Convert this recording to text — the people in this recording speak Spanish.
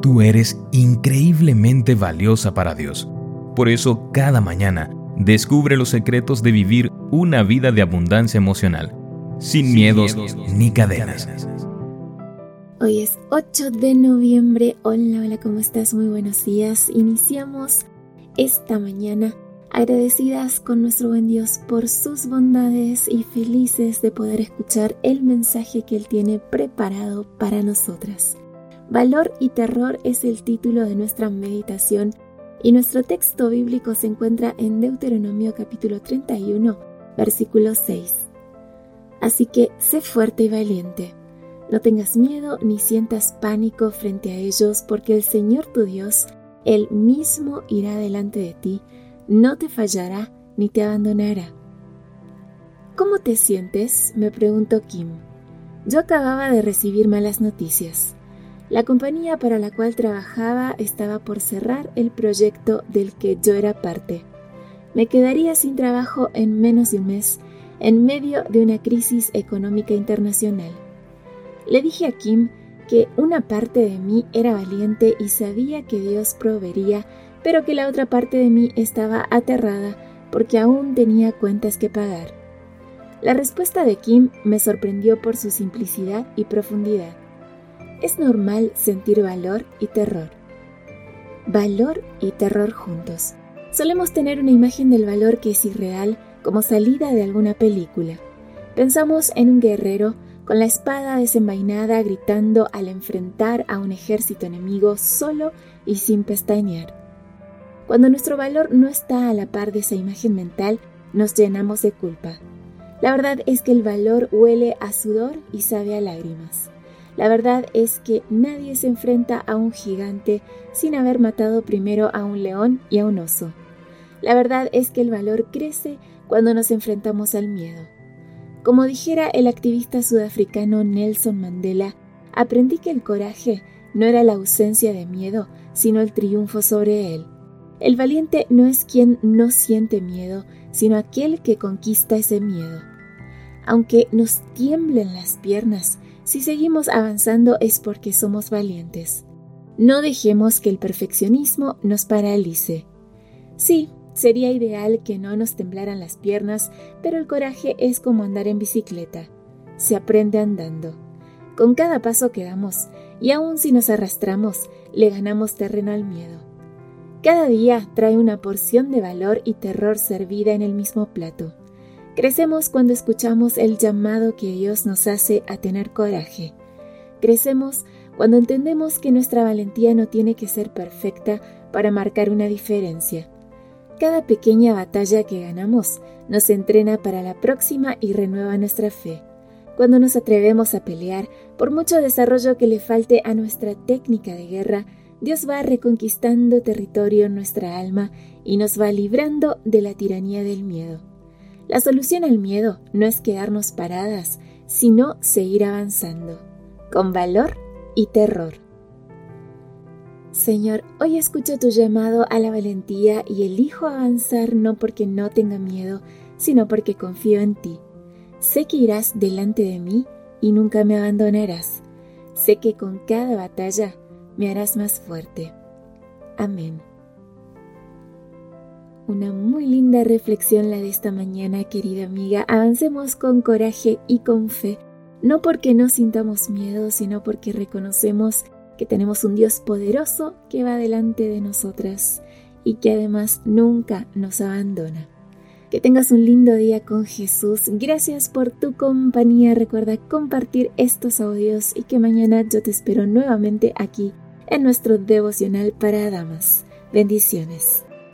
Tú eres increíblemente valiosa para Dios. Por eso, cada mañana, descubre los secretos de vivir una vida de abundancia emocional, sin, miedos, ni cadenas. Hoy es 8 de noviembre. Hola, hola, ¿cómo estás? Muy buenos días. Iniciamos esta mañana agradecidas con nuestro buen Dios por sus bondades y felices de poder escuchar el mensaje que Él tiene preparado para nosotras. Valor y terror es el título de nuestra meditación y nuestro texto bíblico se encuentra en Deuteronomio capítulo 31, versículo 6. Así que sé fuerte y valiente. No tengas miedo ni sientas pánico frente a ellos, porque el Señor tu Dios, Él mismo irá delante de ti, no te fallará ni te abandonará. ¿Cómo te sientes? me preguntó Kim. Yo acababa de recibir malas noticias. La compañía para la cual trabajaba estaba por cerrar el proyecto del que yo era parte. Me quedaría sin trabajo en menos de un mes, en medio de una crisis económica internacional. Le dije a Kim que una parte de mí era valiente y sabía que Dios proveería, pero que la otra parte de mí estaba aterrada porque aún tenía cuentas que pagar. La respuesta de Kim me sorprendió por su simplicidad y profundidad es normal sentir valor y terror. Valor y terror juntos. Solemos tener una imagen del valor que es irreal como salida de alguna película. Pensamos en un guerrero con la espada desenvainada gritando al enfrentar a un ejército enemigo solo y sin pestañear. Cuando nuestro valor no está a la par de esa imagen mental, nos llenamos de culpa. La verdad es que el valor huele a sudor y sabe a lágrimas. La verdad es que nadie se enfrenta a un gigante sin haber matado primero a un león y a un oso. La verdad es que el valor crece cuando nos enfrentamos al miedo. Como dijera el activista sudafricano Nelson Mandela, aprendí que el coraje no era la ausencia de miedo, sino el triunfo sobre él. El valiente no es quien no siente miedo, sino aquel que conquista ese miedo. Aunque nos tiemblen las piernas, si seguimos avanzando es porque somos valientes. No dejemos que el perfeccionismo nos paralice. Sí, sería ideal que no nos temblaran las piernas, pero el coraje es como andar en bicicleta. Se aprende andando. Con cada paso que damos, y aun si nos arrastramos, le ganamos terreno al miedo. Cada día trae una porción de valor y terror servida en el mismo plato. Crecemos cuando escuchamos el llamado que Dios nos hace a tener coraje. Crecemos cuando entendemos que nuestra valentía no tiene que ser perfecta para marcar una diferencia. Cada pequeña batalla que ganamos nos entrena para la próxima y renueva nuestra fe. Cuando nos atrevemos a pelear, por mucho desarrollo que le falte a nuestra técnica de guerra, Dios va reconquistando territorio en nuestra alma y nos va librando de la tiranía del miedo. La solución al miedo no es quedarnos paradas, sino seguir avanzando, con valor y terror. Señor, hoy escucho tu llamado a la valentía y elijo avanzar no porque no tenga miedo, sino porque confío en ti. Sé que irás delante de mí y nunca me abandonarás. Sé que con cada batalla me harás más fuerte. Amén. Una muy linda reflexión la de esta mañana, querida amiga. Avancemos con coraje y con fe, no porque no sintamos miedo, sino porque reconocemos que tenemos un Dios poderoso que va delante de nosotras y que además nunca nos abandona. Que tengas un lindo día con Jesús. Gracias por tu compañía. Recuerda compartir estos audios y que mañana yo te espero nuevamente aquí en nuestro devocional para damas. Bendiciones.